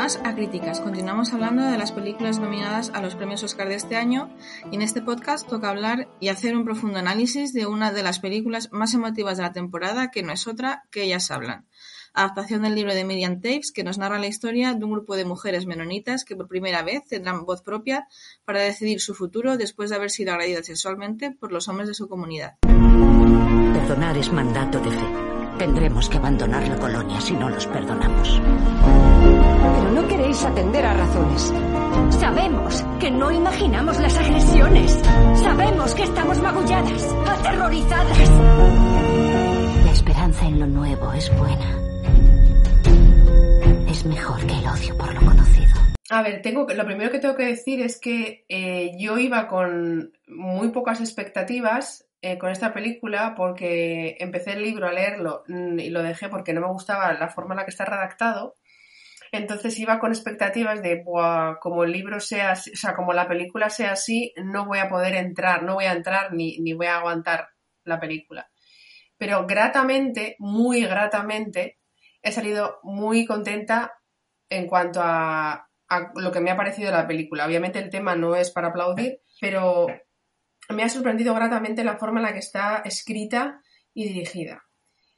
Más a Críticas. Continuamos hablando de las películas nominadas a los premios Oscar de este año y en este podcast toca hablar y hacer un profundo análisis de una de las películas más emotivas de la temporada que no es otra que Ellas Hablan. Adaptación del libro de Miriam Tapes que nos narra la historia de un grupo de mujeres menonitas que por primera vez tendrán voz propia para decidir su futuro después de haber sido agredidas sexualmente por los hombres de su comunidad. Perdonar es mandato de fe. Tendremos que abandonar la colonia si no los perdonamos. Pero no queréis atender a razones. Sabemos que no imaginamos las agresiones. Sabemos que estamos magulladas, aterrorizadas. La esperanza en lo nuevo es buena. Es mejor que el odio por lo conocido. A ver, tengo que, lo primero que tengo que decir es que eh, yo iba con muy pocas expectativas eh, con esta película porque empecé el libro a leerlo mm, y lo dejé porque no me gustaba la forma en la que está redactado. Entonces iba con expectativas de, Buah, como el libro sea, así- o sea, como la película sea así, no voy a poder entrar, no voy a entrar ni, ni voy a aguantar la película. Pero gratamente, muy gratamente, he salido muy contenta en cuanto a, a lo que me ha parecido la película. Obviamente el tema no es para aplaudir, pero me ha sorprendido gratamente la forma en la que está escrita y dirigida.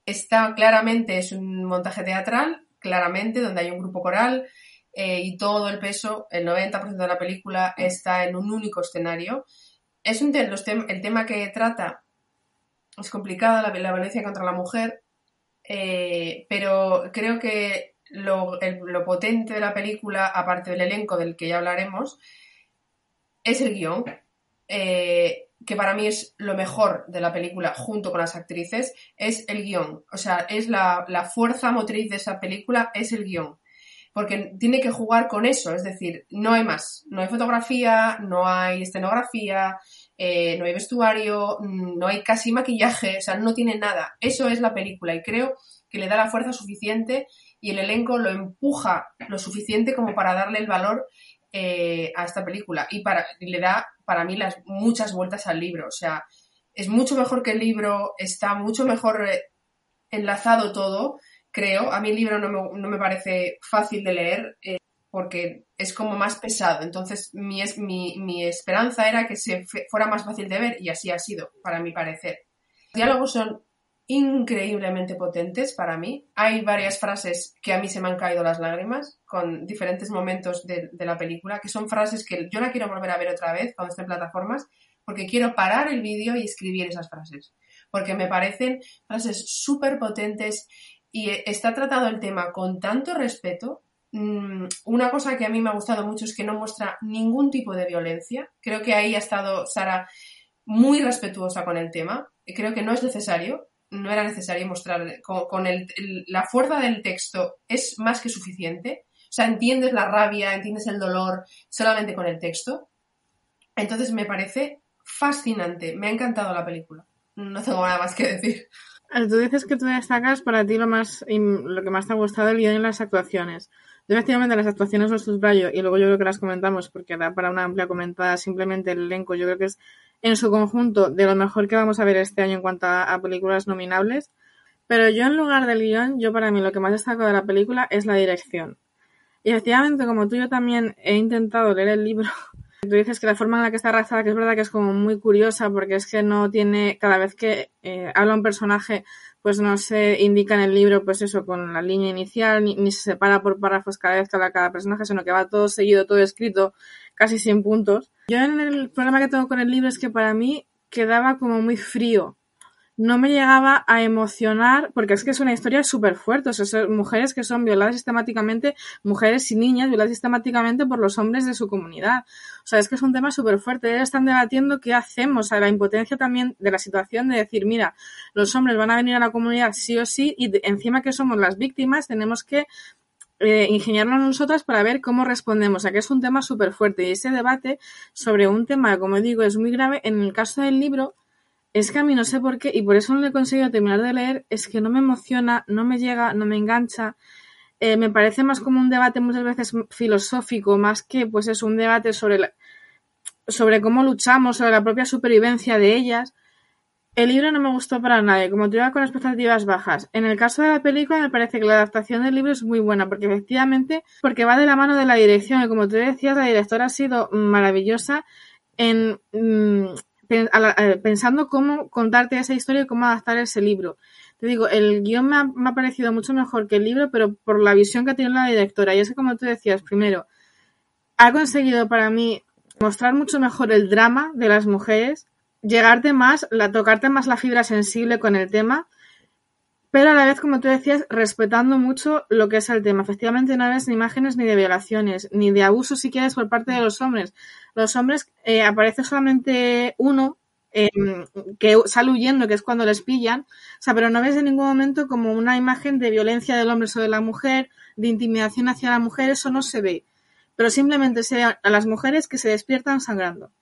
Está claramente, es un montaje teatral, claramente, donde hay un grupo coral eh, y todo el peso, el 90% de la película está en un único escenario. Es un el tema que trata es complicada, la, la violencia contra la mujer, eh, pero creo que lo, el- lo potente de la película, aparte del elenco del que ya hablaremos, es el guion, eh, que para mí es lo mejor de la película junto con las actrices, es el guion. O sea, es la, la fuerza motriz de esa película, es el guion. Porque tiene que jugar con eso, es decir, no hay más. No hay fotografía, no hay escenografía, eh, no hay vestuario, mm, no hay casi maquillaje, o sea, no tiene nada. Eso es la película y creo que le da la fuerza suficiente y el elenco lo empuja lo suficiente como para darle el valor eh, a esta película y, para, le da para mí las muchas vueltas al libro. O sea, es mucho mejor que el libro, está mucho mejor eh, enlazado todo, creo. A mí el libro no me, no me parece fácil de leer eh, porque es como más pesado. Entonces mi, es, mi, mi esperanza era que se fuera más fácil de ver y así ha sido, para mi parecer. Los diálogos son increíblemente potentes para mí. Hay varias frases que a mí se me han caído las lágrimas con diferentes momentos de, la película, que son frases que yo la quiero volver a ver otra vez cuando esté plataformas, porque quiero parar el vídeo y escribir esas frases, porque me parecen frases súper potentes y está tratado el tema con tanto respeto. Mm, Una cosa que a mí me ha gustado mucho es que no muestra ningún tipo de violencia. Creo que ahí ha estado Sara muy respetuosa con el tema. Creo que no es necesario, no era necesario mostrar con, el- la fuerza del texto es más que suficiente. O sea, entiendes la rabia, entiendes el dolor solamente con el texto. Entonces me parece fascinante, me ha encantado la película. No tengo nada más que decir. Tú dices que tú destacas para ti lo más lo que más te ha gustado el guion y las actuaciones. Yo efectivamente las actuaciones los subrayo y luego yo creo que las comentamos porque da para una amplia comentada simplemente el elenco. Yo creo que es en su conjunto de lo mejor que vamos a ver este año en cuanto a, películas nominables. Pero yo en lugar del guion, yo para mí lo que más destaco de la película es la dirección. Y efectivamente, como tú yo también he intentado leer el libro, tú dices que la forma en la que está redactada, que es verdad que es como muy curiosa, porque es que no tiene, cada vez que eh, habla un personaje, pues no se indica en el libro, pues eso, con la línea inicial, ni, se separa por párrafos cada vez que habla cada personaje, sino que va todo seguido, todo escrito, casi sin puntos. Yo en el problema que tengo con el libro es que para mí quedaba como muy frío. No me llegaba a emocionar, porque es que es una historia súper fuerte, o sea, son mujeres que son violadas sistemáticamente, mujeres y niñas violadas sistemáticamente por los hombres de su comunidad. O sea, es que es un tema súper fuerte. Ellos están debatiendo qué hacemos, o sea, la impotencia también de la situación de decir, mira, los hombres van a venir a la comunidad sí o sí, y encima que somos las víctimas, tenemos que eh, ingeniarnos nosotras para ver cómo respondemos. O sea, que es un tema súper fuerte. Y ese debate sobre un tema, como digo, es muy grave. En el caso del libro, es que a mí no sé por qué, y por eso no le he conseguido terminar de leer, es que no me emociona, no me llega, no me engancha. Eh, me parece más como un debate muchas veces filosófico, más que pues es un debate sobre, sobre cómo luchamos, sobre la propia supervivencia de ellas. El libro no me gustó para nadie, como te iba con expectativas bajas. En el caso de la película me parece que la adaptación del libro es muy buena, porque efectivamente, porque va de la mano de la dirección, y como tú decías, la directora ha sido maravillosa en mm, pensando cómo contarte esa historia y cómo adaptar ese libro. Te digo, el guion me ha, parecido mucho mejor que el libro, pero por la visión que ha tenido la directora. Y es que, como tú decías, primero, ha conseguido para mí mostrar mucho mejor el drama de las mujeres, llegarte más, la, tocarte más la fibra sensible con el tema, pero a la vez, como tú decías, respetando mucho lo que es el tema. Efectivamente, no ves ni imágenes ni de violaciones, ni de abusos, si quieres, por parte de los hombres. Los hombres eh, aparece solamente uno em, que sale huyendo, que es cuando les pillan, o sea, pero no ves en ningún momento como una imagen de violencia del hombre sobre la mujer, de intimidación hacia la mujer, eso no se ve. Pero simplemente se ve a las mujeres que se despiertan sangrando.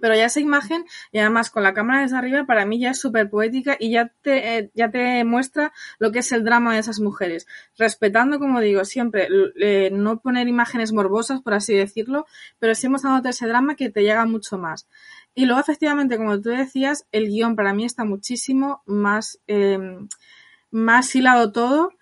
Pero ya esa imagen, y además con la cámara desde arriba, para mí ya es súper poética y ya te, eh, ya te muestra lo que es el drama de esas mujeres. Respetando, como digo, siempre, eh, no poner imágenes morbosas, por así decirlo, pero sí mostrándote ese drama que te llega mucho más. Y luego, efectivamente, como tú decías, el guion para mí está muchísimo más, eh, más hilado todo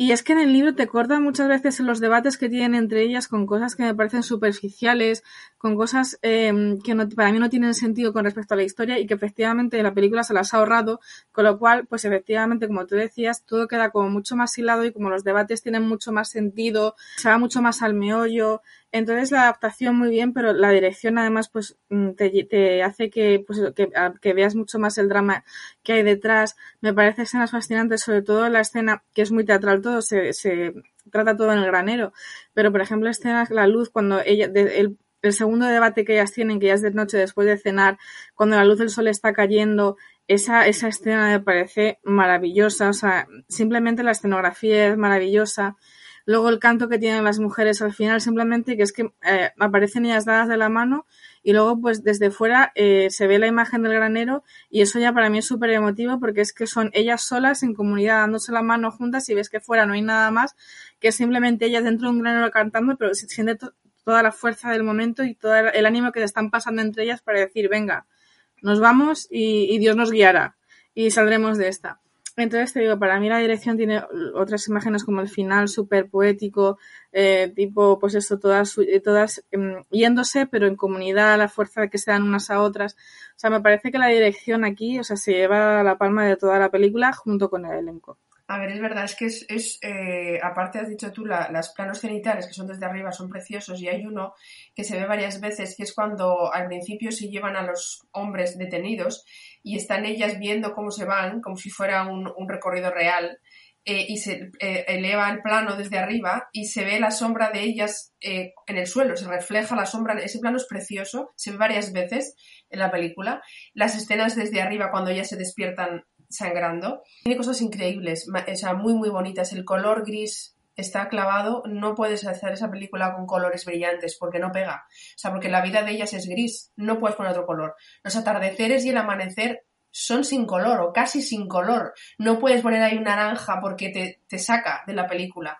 y es que en el libro te cortan muchas veces los debates que tienen entre ellas con cosas que me parecen superficiales, con cosas em, que para mí no tienen sentido con respecto a la historia y que efectivamente la película se las ha ahorrado, con lo cual, pues efectivamente, como tú decías, todo queda como mucho más hilado y como los debates tienen mucho más sentido, se va mucho más al meollo, entonces la adaptación muy bien, pero la dirección además pues mm, te, hace que, pues, que, veas mucho más el drama que hay detrás. Me parece escenas fascinantes, sobre todo la escena que es muy teatral todo, se, se trata todo en el granero. Pero por ejemplo escenas, la luz cuando ella, el, el segundo debate que ellas tienen, que ya es de noche después de cenar, cuando la luz del sol está cayendo, esa, esa escena me parece maravillosa, o sea, simplemente la escenografía es maravillosa. Luego el canto que tienen las mujeres al final, simplemente que es que eh, aparecen ellas dadas de la mano y luego pues desde fuera eh, se ve la imagen del granero y eso ya para mí es súper emotivo porque es que son ellas solas en comunidad dándose la mano juntas y ves que fuera no hay nada más que simplemente ellas dentro de un granero cantando pero se siente toda la fuerza del momento y todo el ánimo que se están pasando entre ellas para decir venga, nos vamos y Dios nos guiará y saldremos de esta. Entonces te digo, para mí la dirección tiene otras imágenes como el final súper poético, eh, tipo, pues esto, todas, eh, todas em, yéndose, pero en comunidad, la fuerza que se dan unas a otras. O sea, me parece que la dirección aquí, o sea, se lleva la palma de toda la película junto con el elenco. A ver, es verdad, es que es, es eh, aparte has dicho tú, la, las planos cenitales que son desde arriba son preciosos y hay uno que se ve varias veces, que es cuando al principio se llevan a los hombres detenidos y están ellas viendo cómo se van, como si fuera un, un recorrido real, eh, y se eh, eleva el plano desde arriba y se ve la sombra de ellas en el suelo, se refleja la sombra, ese plano es precioso, se ve varias veces en la película, las escenas desde arriba cuando ellas se despiertan sangrando, tiene cosas increíbles, o sea, muy muy bonitas, el color gris está clavado, no puedes hacer esa película con colores brillantes porque no pega. O sea, porque la vida de ellas es gris, no puedes poner otro color. Los atardeceres y el amanecer son sin color o casi sin color. No puedes poner ahí un naranja porque te, te saca de la película.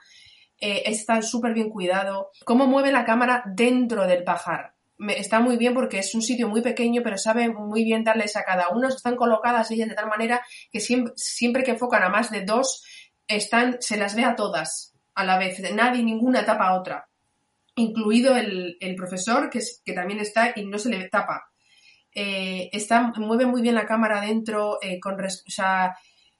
Eh, está súper bien cuidado. Cómo mueve la cámara dentro del pajar. Está muy bien porque es un sitio muy pequeño, pero sabe muy bien darles a cada uno. Están colocadas ellas de tal manera que siempre, que enfocan a más de dos, están, se las ve a todas a la vez, nadie, ninguna tapa a otra, incluido el, profesor que, que, también está y no se le tapa. Eh, está, mueve muy bien la cámara dentro, eh, con, o sea,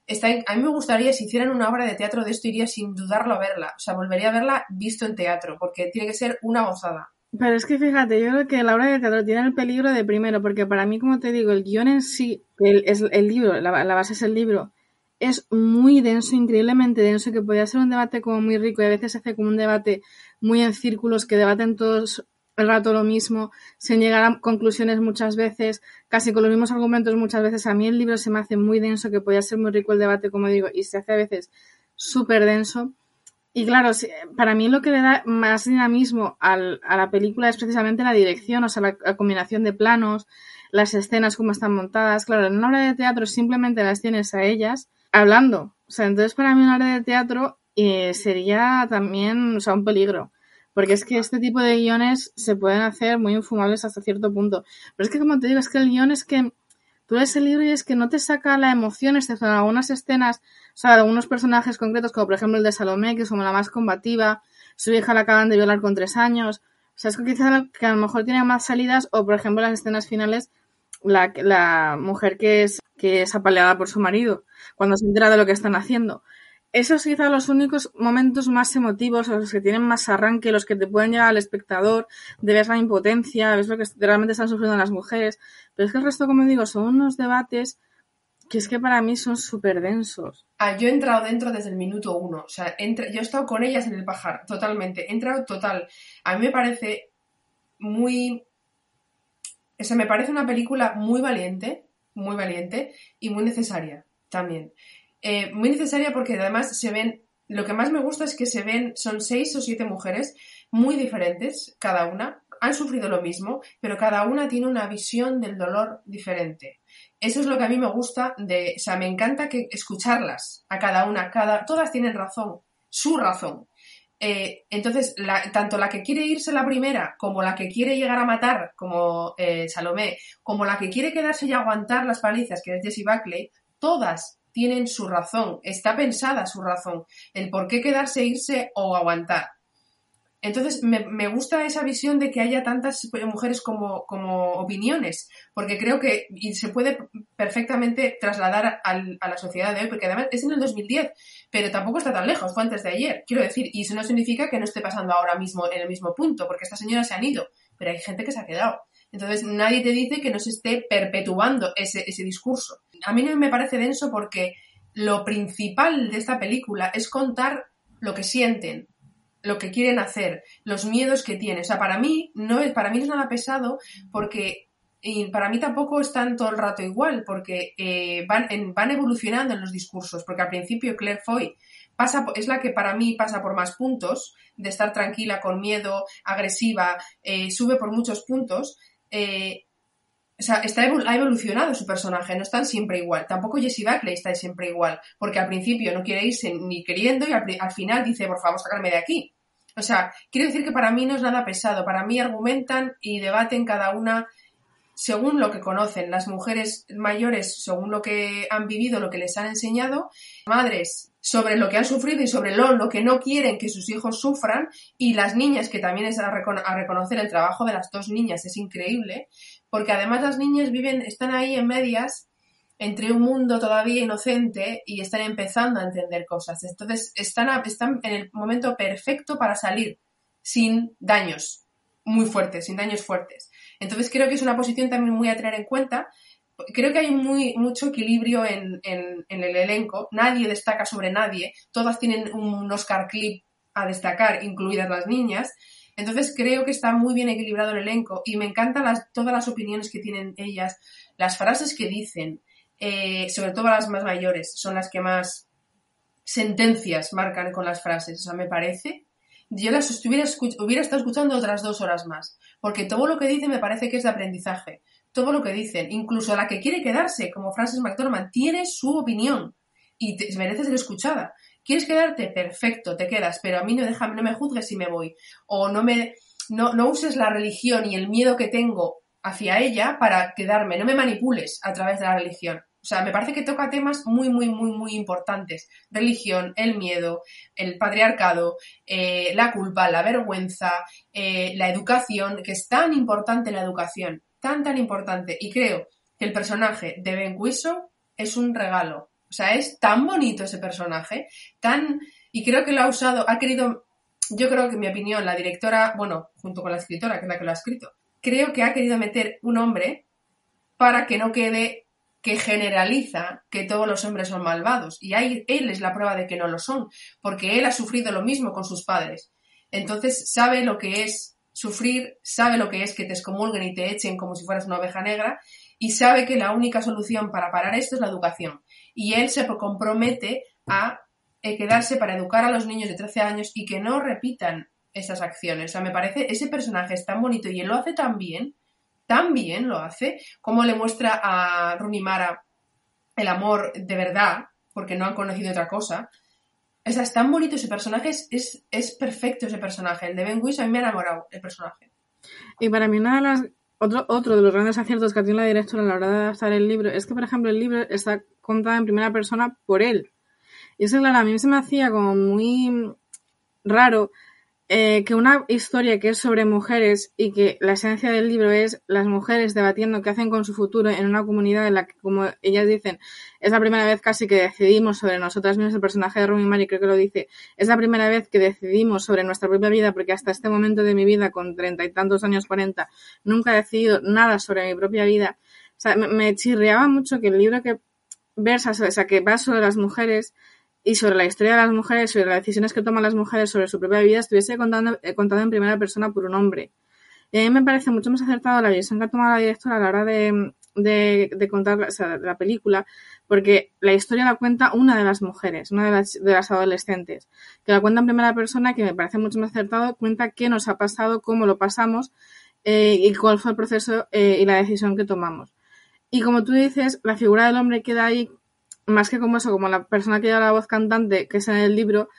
está, a mí me gustaría, si hicieran una obra de teatro de esto, iría sin dudarlo a verla, o sea, volvería a verla visto en teatro, porque tiene que ser una gozada. Pero es que fíjate, yo creo que la obra de teatro tiene el peligro de primero, porque para mí, como te digo, el guion en sí, el, es el libro, la, la base es el libro, es muy denso, increíblemente denso, que podría ser un debate como muy rico y a veces se hace como un debate muy en círculos que debaten todos el rato lo mismo, sin llegar a conclusiones muchas veces, casi con los mismos argumentos muchas veces. A mí el libro se me hace muy denso, que podría ser muy rico el debate, como digo, y se hace a veces súper denso. Y claro, para mí lo que le da más dinamismo al, a la película es precisamente la dirección, o sea, la, combinación de planos, las escenas, cómo están montadas. Claro, en una obra de teatro simplemente las tienes a ellas hablando. O sea, entonces para mí una obra de teatro eh, sería también, o sea, un peligro. Porque es que este tipo de guiones se pueden hacer muy infumables hasta cierto punto. Pero es que, como te digo, es que el guion es que tú lees el libro y es que no te saca la emoción, excepto en algunas escenas, o sea, algunos personajes concretos, como por ejemplo el de Salomé, que es como la más combativa, su hija la acaban de violar con tres años. O sea, es que quizás que a lo mejor tiene más salidas, o por ejemplo las escenas finales, la, la mujer que es, que es apaleada por su marido, cuando se entera de lo que están haciendo esos quizás los únicos momentos más emotivos, los que tienen más arranque, los que te pueden llegar al espectador, de ver la impotencia, ves lo que realmente están sufriendo las mujeres. Pero es que el resto, como digo, son unos debates que es que para mí son súper densos. Ah, yo he entrado dentro desde el minuto uno. O sea, entre, yo he estado con ellas en el pajar, totalmente. He entrado total. A mí me parece muy. O sea, me parece una película muy valiente, muy valiente y muy necesaria también. Eh, muy necesaria porque además se ven, lo que más me gusta es que se ven, son seis o siete mujeres muy diferentes, cada una, han sufrido lo mismo, pero cada una tiene una visión del dolor diferente. Eso es lo que a mí me gusta de, o sea, me encanta escucharlas a cada una, cada, todas tienen razón, su razón. Eh, entonces, tanto la que quiere irse la primera, como la que quiere llegar a matar, como eh, Salomé, como la que quiere quedarse y aguantar las palizas, que es Jessie Buckley, todas tienen su razón, está pensada su razón, el por qué quedarse, irse o aguantar. Entonces, me, gusta esa visión de que haya tantas mujeres como, como opiniones, porque creo que y se puede perfectamente trasladar a la sociedad de hoy, porque además es en el 2010, pero tampoco está tan lejos, fue antes de ayer, quiero decir, y eso no significa que no esté pasando ahora mismo en el mismo punto, porque estas señoras se han ido, pero hay gente que se ha quedado. Entonces, nadie te dice que no se esté perpetuando ese, ese discurso a mí no me parece denso porque lo principal de esta película es contar lo que sienten, lo que quieren hacer, los miedos que tienen. O sea, para mí no es, para mí es nada pesado porque y para mí tampoco están todo el rato igual, porque eh, van, van evolucionando en los discursos, porque al principio Claire Foy pasa, es la que para mí pasa por más puntos, de estar tranquila, con miedo, agresiva, eh, sube por muchos puntos, eh, o sea, está, ha evolucionado su personaje, no están siempre igual. Tampoco Jessie Buckley está siempre igual, porque al principio no quiere irse ni queriendo y al, final dice, por favor, sacarme de aquí. O sea, quiero decir que para mí no es nada pesado, para mí argumentan y debaten cada una según lo que conocen. Las mujeres mayores, según lo que han vivido, lo que les han enseñado, madres sobre lo que han sufrido y sobre lo, lo que no quieren que sus hijos sufran, y las niñas, que también es a, a reconocer el trabajo de las dos niñas, es increíble, porque además las niñas viven, están ahí en medias entre un mundo todavía inocente y están empezando a entender cosas. Entonces están, están en el momento perfecto para salir sin daños muy fuertes, sin daños fuertes. Entonces creo que es una posición también muy a tener en cuenta. Creo que hay muy, mucho equilibrio en, en el elenco. Nadie destaca sobre nadie. Todas tienen un Oscar clip a destacar, incluidas las niñas. Entonces creo que está muy bien equilibrado el elenco y me encantan las, todas las opiniones que tienen ellas, las frases que dicen, eh, sobre todo las más mayores, son las que más sentencias marcan con las frases. O sea, me parece. Yo las estuviera, hubiera estado escuchando otras dos horas más, porque todo lo que dicen me parece que es de aprendizaje. Todo lo que dicen, incluso la que quiere quedarse, como Frances McDormand, tiene su opinión y te, merece ser escuchada. ¿Quieres quedarte? Perfecto, te quedas, pero a mí no, déjame, no me juzgues si me voy. O no, me, no, no uses la religión y el miedo que tengo hacia ella para quedarme, no me manipules a través de la religión. O sea, me parece que toca temas muy, muy, muy, muy importantes. Religión, el miedo, el patriarcado, eh, la culpa, la vergüenza, eh, la educación, que es tan importante la educación, tan, tan importante. Y creo que el personaje de Ben Whishaw es un regalo. O sea, es tan bonito ese personaje, tan... Y creo que lo ha usado, ha querido yo creo que en mi opinión la directora, bueno, junto con la escritora, que es la que lo ha escrito, creo que ha querido meter un hombre para que no quede que generaliza que todos los hombres son malvados. Y ahí él es la prueba de que no lo son, porque él ha sufrido lo mismo con sus padres. Entonces sabe lo que es sufrir, sabe lo que es que te excomulguen y te echen como si fueras una oveja negra, y sabe que la única solución para parar esto es la educación. Y él se compromete a eh, quedarse para educar a los niños de 13 años y que no repitan esas acciones. O sea, me parece, ese personaje es tan bonito y él lo hace tan bien tan bien lo hace, como le muestra a Runimara el amor de verdad, porque no han conocido otra cosa. O sea, es tan bonito ese personaje, es, es, perfecto ese personaje. El de Ben Wish a mí me ha enamorado el personaje. Y para mí una de las otro, otro de los grandes aciertos que tiene la directora a la hora de adaptar el libro es que, por ejemplo, el libro está contado en primera persona por él. Y eso, claro, a mí se me hacía como muy raro eh, que una historia que es sobre mujeres y que la esencia del libro es las mujeres debatiendo qué hacen con su futuro en una comunidad en la que, como ellas dicen, es la primera vez casi que decidimos sobre nosotras mismas. El personaje de Rumi Mari creo que lo dice. Es la primera vez que decidimos sobre nuestra propia vida porque hasta este momento de mi vida, con treinta y tantos años, cuarenta, nunca he decidido nada sobre mi propia vida. O sea, me, me chirriaba mucho que el libro que versa, o sea, que va sobre las mujeres y sobre la historia de las mujeres, sobre las decisiones que toman las mujeres sobre su propia vida, estuviese contando, eh, contado en primera persona por un hombre. Y a mí me parece mucho más acertado la visión que ha tomado la directora a la hora de, de, contar la película, porque la historia la cuenta una de las mujeres, una de las, adolescentes, que la cuenta en primera persona, que me parece mucho más acertado, cuenta qué nos ha pasado, cómo lo pasamos eh, y cuál fue el proceso eh, y la decisión que tomamos. Y como tú dices, la figura del hombre queda ahí más que como eso, como la persona que lleva la voz cantante, que es en el libro,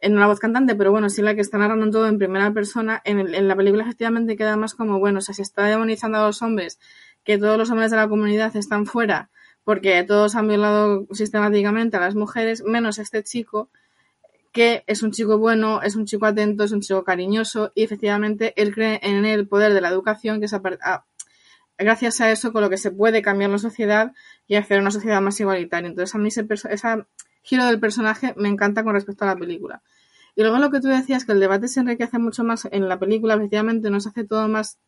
en la voz cantante, pero bueno, sí la que está narrando todo en primera persona, en, la película efectivamente queda más como, bueno, o sea, se está demonizando a los hombres, que todos los hombres de la comunidad están fuera, porque todos han violado sistemáticamente a las mujeres, menos este chico, que es un chico bueno, es un chico atento, es un chico cariñoso, y efectivamente él cree en el poder de la educación, que es gracias a eso con lo que se puede cambiar la sociedad y hacer una sociedad más igualitaria. Entonces a mí ese, giro del personaje me encanta con respecto a la película. Y luego lo que tú decías, que el debate se enriquece mucho más en la película, efectivamente nos hace todo más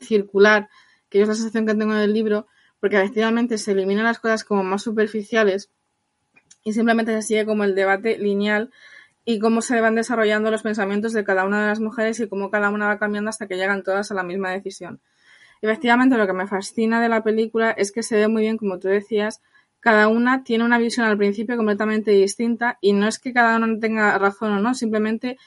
circular, que es la sensación que tengo en el libro, porque efectivamente se eliminan las cosas como más superficiales y simplemente se sigue como el debate lineal y cómo se van desarrollando los pensamientos de cada una de las mujeres y cómo cada una va cambiando hasta que llegan todas a la misma decisión. Efectivamente, lo que me fascina de la película es que se ve muy bien, como tú decías, cada una tiene una visión al principio completamente distinta y no es que cada una tenga razón o no, simplemente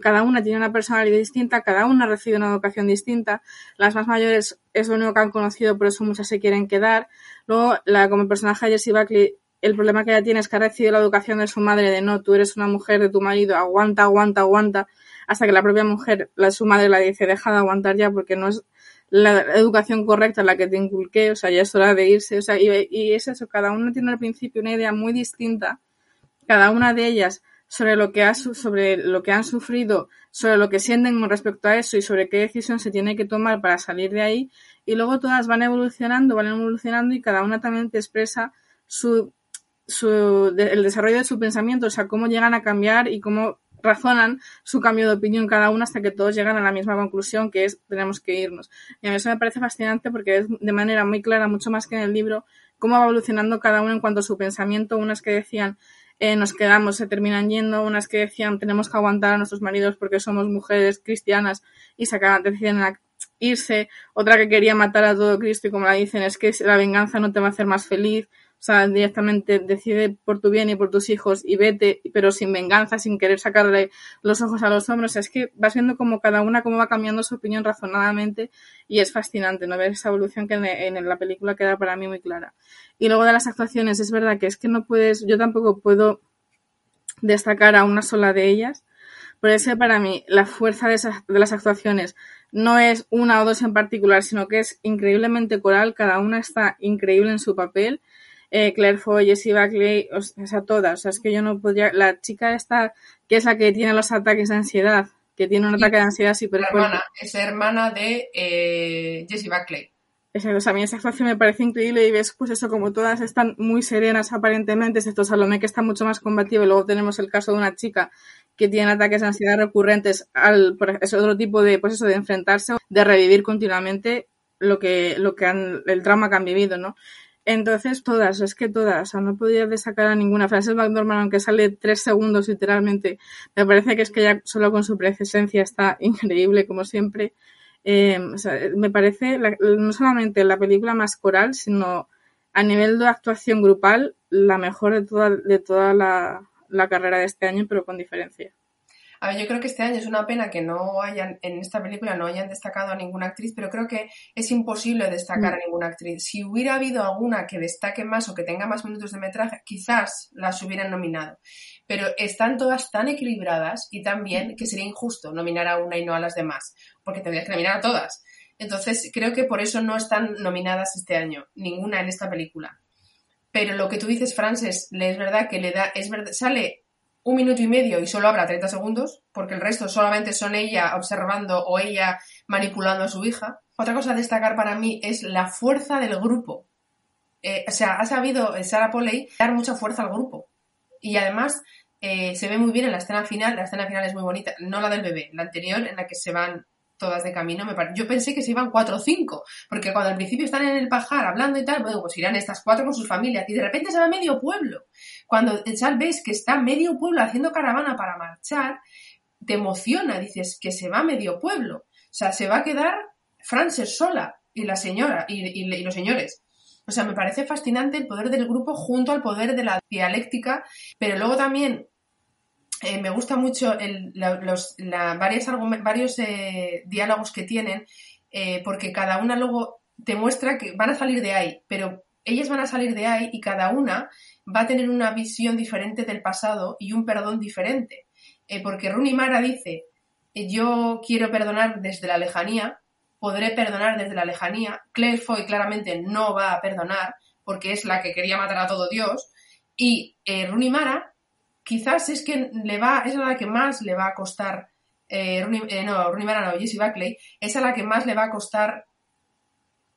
cada una tiene una personalidad distinta, cada una recibe una educación distinta. Las más mayores es lo único que han conocido, por eso muchas se quieren quedar. Luego, la, como personaje de Jessie Buckley, el problema que ella tiene es que ha recibido la educación de su madre de no, tú eres una mujer de tu marido, aguanta, aguanta, aguanta, hasta que la propia mujer, la, su madre la dice, deja de aguantar ya porque no es la educación correcta la que te inculqué, o sea, ya es hora de irse, o sea, y, es eso, cada uno tiene al principio una idea muy distinta, cada una de ellas sobre lo que ha, sobre lo que han sufrido, sobre lo que sienten con respecto a eso y sobre qué decisión se tiene que tomar para salir de ahí, y luego todas van evolucionando, van evolucionando y cada una también te expresa su, su, el desarrollo de su pensamiento, o sea, cómo llegan a cambiar y cómo razonan su cambio de opinión cada uno hasta que todos llegan a la misma conclusión, que es tenemos que irnos. Y a mí eso me parece fascinante porque es de manera muy clara, mucho más que en el libro, cómo va evolucionando cada uno en cuanto a su pensamiento. Unas que decían eh, nos quedamos, se terminan yendo, unas que decían tenemos que aguantar a nuestros maridos porque somos mujeres cristianas y se acaban, deciden irse, otra que quería matar a todo Cristo y como la dicen es que la venganza no te va a hacer más feliz, o sea, directamente decide por tu bien y por tus hijos y vete, pero sin venganza, sin querer sacarle los ojos a los hombros. O sea, es que vas viendo como cada una cómo va cambiando su opinión razonadamente y es fascinante, ¿no? Ver esa evolución que en, la película queda para mí muy clara. Y luego de las actuaciones, es verdad que es que no puedes, yo tampoco puedo destacar a una sola de ellas, pero ese para mí la fuerza de, de las actuaciones no es una o dos en particular, sino que es increíblemente coral, cada una está increíble en su papel eh, Claire Foy, Jessie Buckley, o sea, todas. O sea, es que yo no podría. La chica esta, que es la que tiene los ataques de ansiedad, que tiene un ataque de ansiedad súper fuerte. Es hermana de eh, Jessie Buckley. o sea, a mí esa actuación me parece increíble y ves, pues eso, como todas están muy serenas aparentemente, excepto Salomé que está mucho más combativo y luego tenemos el caso de una chica que tienen ataques de ansiedad recurrentes al es otro tipo de pues eso de enfrentarse de revivir continuamente lo que lo que han el trauma que han vivido no entonces todas es que todas o sea, no podía destacar a ninguna Frances McDormand aunque sale tres segundos literalmente me parece que es que ya solo con su presencia está increíble como siempre eh, o sea, me parece no solamente la película más coral sino a nivel de actuación grupal la mejor de toda de toda la la carrera de este año, pero con diferencia. A ver, yo creo que este año es una pena que no hayan, en esta película no hayan destacado a ninguna actriz, pero creo que es imposible destacar mm. a ninguna actriz. Si hubiera habido alguna que destaque más o que tenga más minutos de metraje, quizás las hubieran nominado. Pero están todas tan equilibradas y tan bien que sería injusto nominar a una y no a las demás, porque tendrías que nominar a todas. Entonces, creo que por eso no están nominadas este año, ninguna en esta película. Pero lo que tú dices, Frances, es verdad que le da, es verdad, sale un minuto y medio y solo habrá 30 segundos, porque el resto solamente son ella observando o ella manipulando a su hija. Otra cosa a destacar para mí es la fuerza del grupo. Eh, o sea, ha sabido Sarah Polley dar mucha fuerza al grupo. Y además eh, se ve muy bien en la escena final. La escena final es muy bonita, no la del bebé, la anterior en la que se van todas de camino. Me Yo pensé que se iban cuatro o cinco, porque cuando al principio están en el pajar hablando y tal, bueno, pues irán estas cuatro con sus familias y de repente se va medio pueblo. Cuando ves que está medio pueblo haciendo caravana para marchar, te emociona, dices que se va medio pueblo. O sea, se va a quedar Frances sola y la señora y, y los señores. O sea, me parece fascinante el poder del grupo junto al poder de la dialéctica, pero luego también eh, me gusta mucho los, varios eh, diálogos que tienen, eh, porque cada una luego te muestra que van a salir de ahí, pero ellas van a salir de ahí y cada una va a tener una visión diferente del pasado y un perdón diferente. porque Rooney Mara dice, yo quiero perdonar desde la lejanía, podré perdonar desde la lejanía. Claire Foy claramente no va a perdonar porque es la que quería matar a todo Dios. Y Rooney Mara quizás es que le va, es la que más le va a costar, eh, eh no, Rooney Mara no, Jessie Buckley, es a la que más le va a costar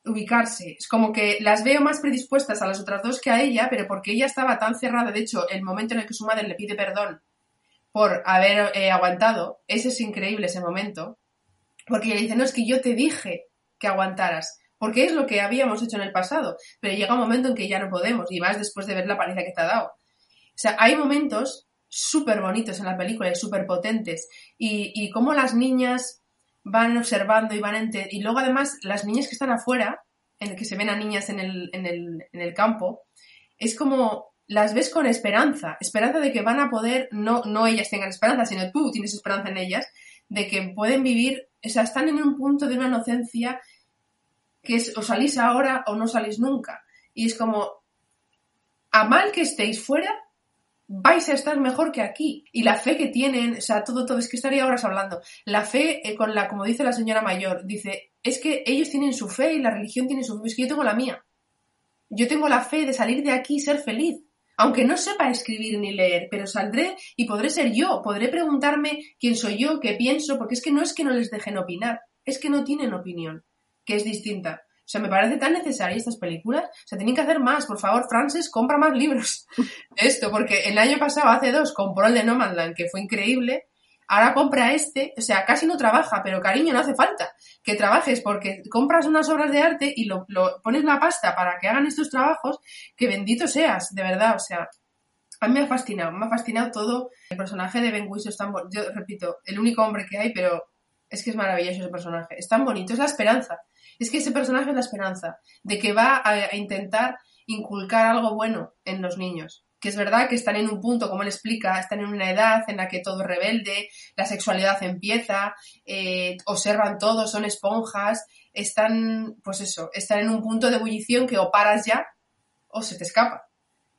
ubicarse. Es como que las veo más predispuestas a las otras dos que a ella, pero porque ella estaba tan cerrada, de hecho, el momento en el que su madre le pide perdón por haber eh, aguantado, ese es increíble ese momento, porque ella dice, no, es que yo te dije que aguantaras, porque es lo que habíamos hecho en el pasado, pero llega un momento en que ya no podemos, y más después de ver la paliza que te ha dado. O sea, hay momentos súper bonitos en la película y súper potentes. Y, y las niñas van observando y van y luego además las niñas que están afuera, en el que se ven a niñas en el, en el, en el campo, es como las ves con esperanza, esperanza de que van a poder, no, no ellas tengan esperanza, sino tú tienes esperanza en ellas, de que pueden vivir, o sea, están en un punto de una inocencia que es o salís ahora o no salís nunca. Y es como, a mal que estéis fuera, vais a estar mejor que aquí. Y la fe que tienen, o sea, todo, todo, es que estaría horas hablando. La fe eh, con la, como dice la señora mayor, dice, es que ellos tienen su fe y la religión tiene su fe, es que yo tengo la mía. Yo tengo la fe de salir de aquí y ser feliz. Aunque no sepa escribir ni leer, pero saldré y podré ser yo, podré preguntarme quién soy yo, qué pienso, porque es que no es que no les dejen opinar, es que no tienen opinión, que es distinta. O sea, me parece tan necesaria estas películas. O sea, tienen que hacer más. Por favor, Frances, compra más libros. Esto, porque el año pasado, hace dos, compró el de Nomadland, que fue increíble. Ahora compra este, o sea, casi no trabaja, pero cariño, no hace falta que trabajes porque compras unas obras de arte y lo, pones la pasta para que hagan estos trabajos, que bendito seas, de verdad, o sea, a mí me ha fascinado, me ha fascinado todo. El personaje de Ben tan yo repito, el único hombre que hay, pero es que es maravilloso ese personaje, es tan bonito, es la esperanza. Es que ese personaje es la esperanza de que va a, intentar inculcar algo bueno en los niños. Que es verdad que están en un punto, como él explica, están en una edad en la que todo es rebelde, la sexualidad empieza, eh, observan todo, son esponjas, están, pues eso, están en un punto de ebullición que o paras ya o se te escapa.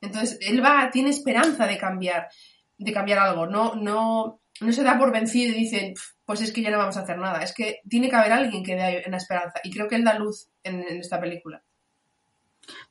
Entonces, él va, tiene esperanza de cambiar, de cambiar algo, no, no, no se da por vencido y dice, pues es que ya no vamos a hacer nada. Es que tiene que haber alguien que dé una esperanza. Y creo que él da luz en, esta película.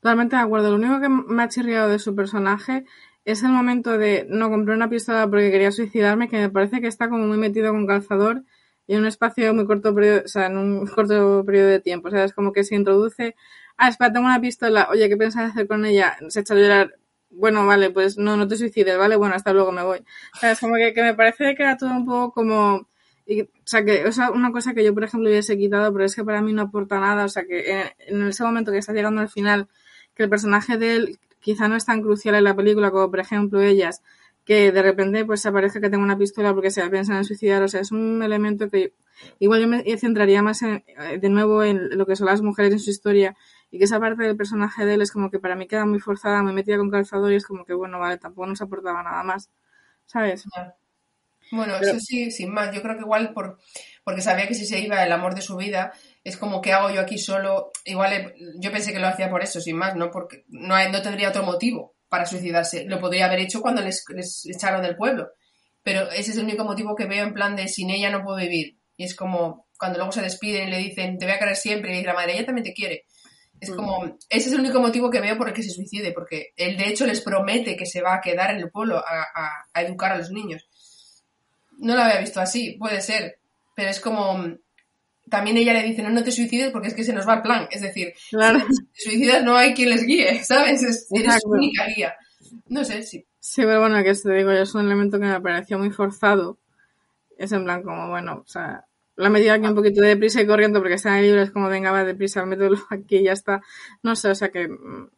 Totalmente de acuerdo. Lo único que me ha chirriado de su personaje es el momento de no compré una pistola porque quería suicidarme, que me parece que está como muy metido con calzador y en un espacio muy corto periodo, o sea, en un corto periodo de tiempo. O sea, es como que se introduce, ah, espera, tengo una pistola, oye, ¿qué pensás hacer con ella? Se echa a llorar bueno, vale, pues no, no te suicides, vale, bueno, hasta luego me voy. O sea, es como que, que me parece que era todo un poco como... y- o sea, que o sea, una cosa que yo, por ejemplo, hubiese quitado, pero es que para mí no aporta nada. O sea, que en, en ese momento que está llegando al final, que el personaje de él quizá no es tan crucial en la película como, por ejemplo, ellas, que de repente pues aparezca que tenga una pistola porque se piensan en suicidar. O sea, es un elemento que igual yo me centraría más en, eh, de nuevo en lo que son las mujeres en su historia y que esa parte del personaje de él es como que para mí queda muy forzada, me metía con calzador y es como que bueno, vale, tampoco nos aportaba nada más, ¿sabes? Bueno, Pero- eso sí, sin más. Yo creo que igual por, porque sabía que si se iba el amor de su vida, es como que hago yo aquí solo. Igual eh, yo pensé que lo hacía por eso, sin más, ¿no? Porque no, hay- no tendría otro motivo para suicidarse. Lo podría haber hecho cuando les, les echaron del pueblo. Pero ese es el único motivo que veo en plan de sin ella no puedo vivir. Y es como cuando luego se despiden y le dicen te voy a querer siempre y dice la madre, ella también te quiere. Es Mm. como, ese es el único motivo que veo por el que se suicide, porque él de hecho les promete que se va a quedar en el pueblo a, a- a educar a los niños. No lo había visto así, puede ser, pero es como, también ella le dice, no, no te suicides porque es que se nos va el plan. Es decir, Claro. si te suicidas no hay quien les guíe, ¿sabes? Es, eres su única guía. No sé, sí. Sí, pero bueno, que te digo, es un elemento que me pareció muy forzado. Es en plan como, bueno, o sea, lo he metido aquí un poquito de deprisa y corriendo porque está en el libro, es como, venga, va deprisa, mételo aquí y ya está. No sé, o sea que, mm,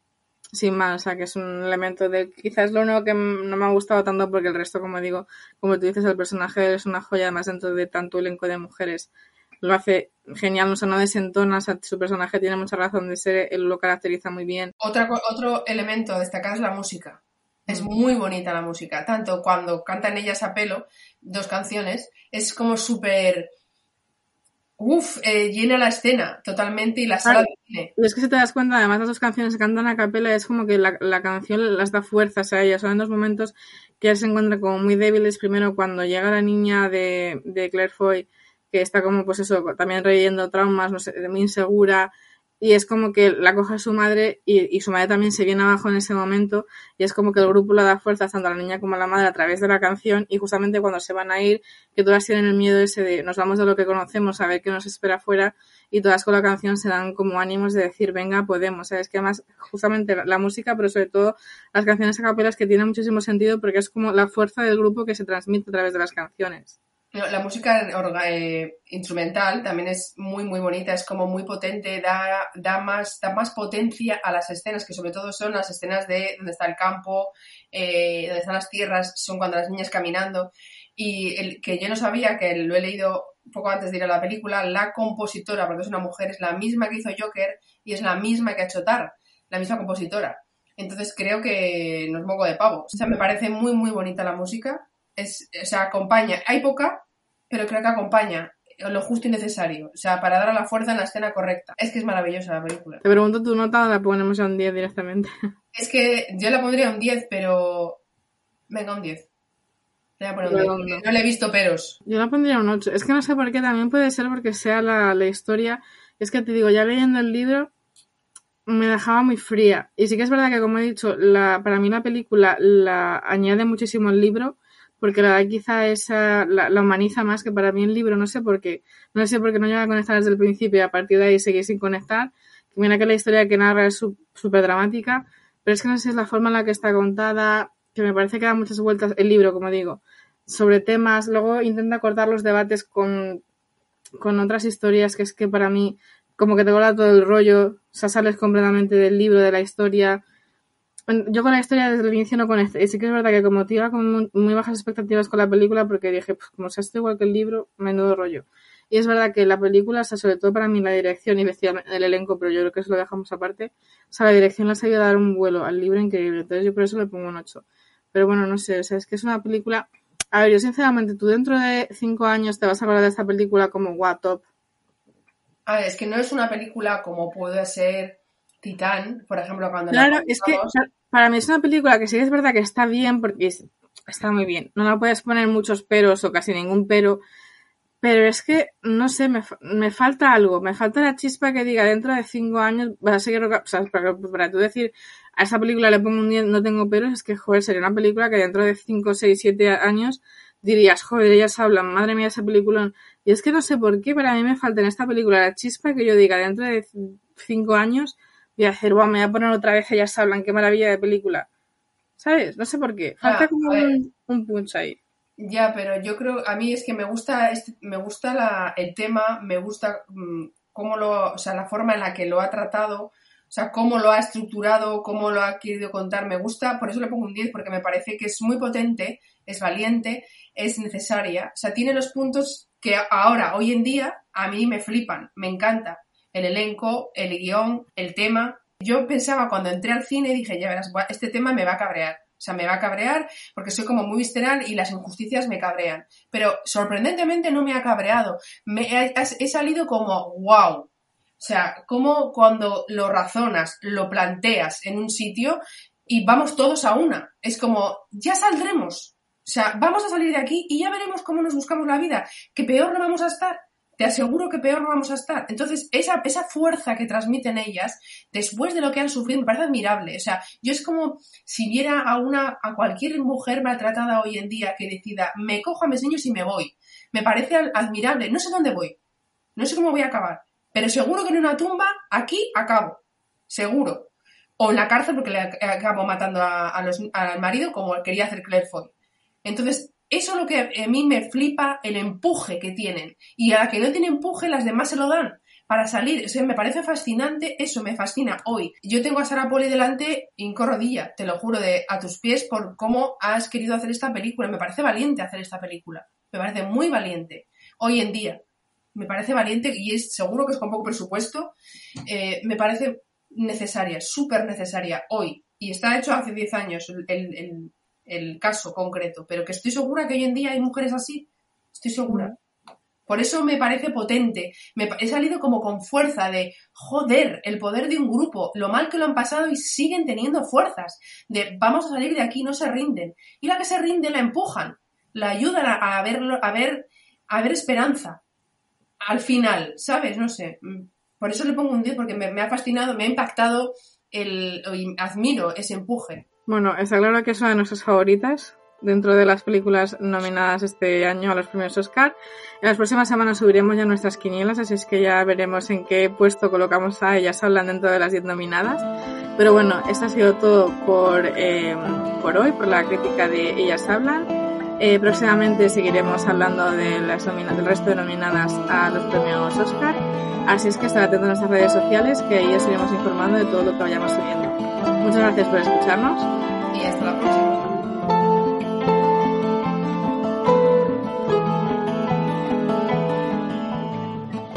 sin más, o sea que es un elemento de, quizás lo único que no me ha gustado tanto porque el resto, como digo, como tú dices, el personaje es una joya, además dentro de tanto elenco de mujeres. Lo hace genial, o sea, no desentona, o sea, su personaje tiene mucha razón de ser, él lo caracteriza muy bien. Otra, otro elemento a destacar es la música. Es Mm. muy bonita la música, tanto cuando cantan ellas a pelo, dos canciones, es como súper... Uf, eh, llena la escena totalmente y la sala Claro. de cine. Es que si te das cuenta, además las dos canciones se cantan a capela, es como que la, la canción las da fuerzas a ellas. Son dos momentos que ella se encuentra como muy débiles. Primero cuando llega la niña de, de Claire Foy, que está como pues eso, también reviviendo traumas, no sé, muy insegura. Y es como que la coge su madre y, y su madre también se viene abajo en ese momento. Y es como que el grupo le da fuerzas tanto a la niña como a la madre a través de la canción. Y justamente cuando se van a ir, que todas tienen el miedo ese de nos vamos de lo que conocemos a ver qué nos espera afuera y todas con la canción se dan como ánimos de decir venga podemos sabes que además justamente la, la música pero sobre todo las canciones a capelas que tienen muchísimo sentido porque es como la fuerza del grupo que se transmite a través de las canciones La música eh, instrumental también es muy, muy bonita, es como muy potente, da, da, más, da más potencia a las escenas, que sobre todo son las escenas de donde está el campo, eh, donde están las tierras, son cuando las niñas caminando. Y el que yo no sabía, que lo he leído poco antes de ir a la película, la compositora, porque es una mujer, es la misma que hizo Joker y es la misma que ha hecho Tar, la misma compositora. Entonces creo que no es moco de pavo. O sea, me parece muy, muy bonita la música. Es, o sea, acompaña. Hay poca, pero creo que acompaña lo justo y necesario. O sea, para dar a la fuerza en la escena correcta. Es que es maravillosa la película. te pregunto tu nota la ponemos a un 10 directamente Es que yo la pondría un 10, pero. Venga, un 10. Le voy a poner un 10. Redondo. porque No le he visto peros. yo la pondría un 8 es que no sé por qué también puede ser porque sea la, la historia es que te digo ya leyendo el libro me dejaba muy fría y sí que es verdad que como he dicho la, para mí la película la añade muchísimo al libro porque la da quizá esa la, humaniza más que para mí el libro no sé por qué. No sé por qué no llega a conectar desde el principio y a partir de ahí seguir sin conectar. Mira que la historia que narra es súper dramática pero es que no sé es la forma en la que está contada que me parece que da muchas vueltas el libro como digo sobre temas. Luego intenta cortar los debates con con otras historias que es que para mí como que te corta todo el rollo, o sea, sales completamente del libro, de la historia. Yo con la historia desde el inicio no conecté. Y sí que es verdad que como te iba con muy, bajas expectativas con la película porque dije, pues como sea esto igual que el libro, menudo rollo. Y es verdad que la película, o sea, sobre todo para mí la dirección y el elenco, pero yo creo que eso lo dejamos aparte, o sea, la dirección le ha sabido dar un vuelo al libro increíble. Entonces yo por eso le pongo un 8. Pero bueno, no sé, o sea, es que es una película... A ver, yo sinceramente, tú dentro de cinco años te vas a acordar de esta película como, guau, top. A ver, es que no es una película como puede ser Titán, por ejemplo, cuando Claro, la es que comentamos. o sea, para mí es una película que sí es verdad que está bien porque es- está muy bien. No la puedes poner muchos peros o casi ningún pero. Pero es que, no sé, me, me falta algo. Me falta la chispa que diga dentro de cinco años vas a seguir... Para, para tú decir a esa película le pongo un 10, no tengo peros, es que, joder, sería una película que dentro de cinco, seis, siete años dirías, joder, ellas hablan, madre mía, ese peliculón. Y es que no sé por qué, pero a mí me falta en esta película la chispa que yo diga dentro de cinco años a decir, "Buah, me voy a poner otra vez ellas hablan, qué maravilla de película. ¿Sabes? No sé por qué. Falta Ah, como a ver. un, un punch ahí. Ya, pero yo creo, a mí es que me gusta, este- me gusta la- el tema, me gusta mm, cómo lo, o sea, la forma en la que lo ha tratado, o sea, cómo lo ha estructurado, cómo lo ha querido contar, me gusta, por eso le pongo un 10, porque me parece que es muy potente, es valiente, es necesaria, o sea, tiene los puntos que ahora, hoy en día, a mí me flipan, me encanta, el elenco, el guion, el tema. Yo pensaba cuando entré al cine, dije, ya verás, este tema me va a cabrear. O sea, me va a cabrear porque soy como muy visceral y las injusticias me cabrean. Pero sorprendentemente no me ha cabreado. Me he, he salido como wow. O sea, como cuando lo razonas, lo planteas en un sitio y vamos todos a una. Es como, ya saldremos. O sea, vamos a salir de aquí y ya veremos cómo nos buscamos la vida. Que peor no vamos a estar. Te aseguro que peor no vamos a estar. Entonces, esa, esa fuerza que transmiten ellas, después de lo que han sufrido, me parece admirable. O sea, yo es como si viera a una, a cualquier mujer maltratada hoy en día que decida, me cojo a mis niños y me voy. Me parece admirable. No sé dónde voy. No sé cómo voy a acabar. Pero seguro que en una tumba, aquí acabo. Seguro. O en la cárcel porque le ac- acabo matando a los- al marido como quería hacer Claire Foy. Entonces, eso es lo que a mí me flipa, el empuje que tienen. Y a la que no tiene empuje, las demás se lo dan para salir. O sea, me parece fascinante eso, me fascina hoy. Yo tengo a Sara Poli delante hinco te lo juro, de a tus pies por cómo has querido hacer esta película. Me parece valiente hacer esta película. Me parece muy valiente. Hoy en día. Me parece valiente y es seguro que es con poco presupuesto. Eh, me parece necesaria, súper necesaria hoy. Y está hecho hace 10 años el- el- caso concreto. Pero que estoy segura que hoy en día hay mujeres así. Estoy segura. Por eso me parece potente. Me he salido como con fuerza de, joder, el poder de un grupo, lo mal que lo han pasado y siguen teniendo fuerzas. De, vamos a salir de aquí, no se rinden. Y la que se rinde la empujan, la ayudan a, a verlo, a ver, a ver esperanza. Al final, ¿sabes? No sé. Mm, Por eso le pongo un 10 porque me, me ha fascinado, me ha impactado el, y admiro ese empuje. Bueno, está claro que es una de nuestras favoritas dentro de las películas nominadas este año a los premios Oscar. En las próximas semanas subiremos ya nuestras quinielas, así es que ya veremos en qué puesto colocamos a ellas hablan dentro de las 10 nominadas. Pero bueno, esto ha sido todo por, eh, por hoy, por la crítica de Ellas Hablan. Eh, próximamente seguiremos hablando de las del resto de nominadas a los premios Oscar. Así es que estar atentos a nuestras redes sociales, que ahí os iremos informando de todo lo que vayamos subiendo. Muchas gracias por escucharnos. Y hasta la próxima.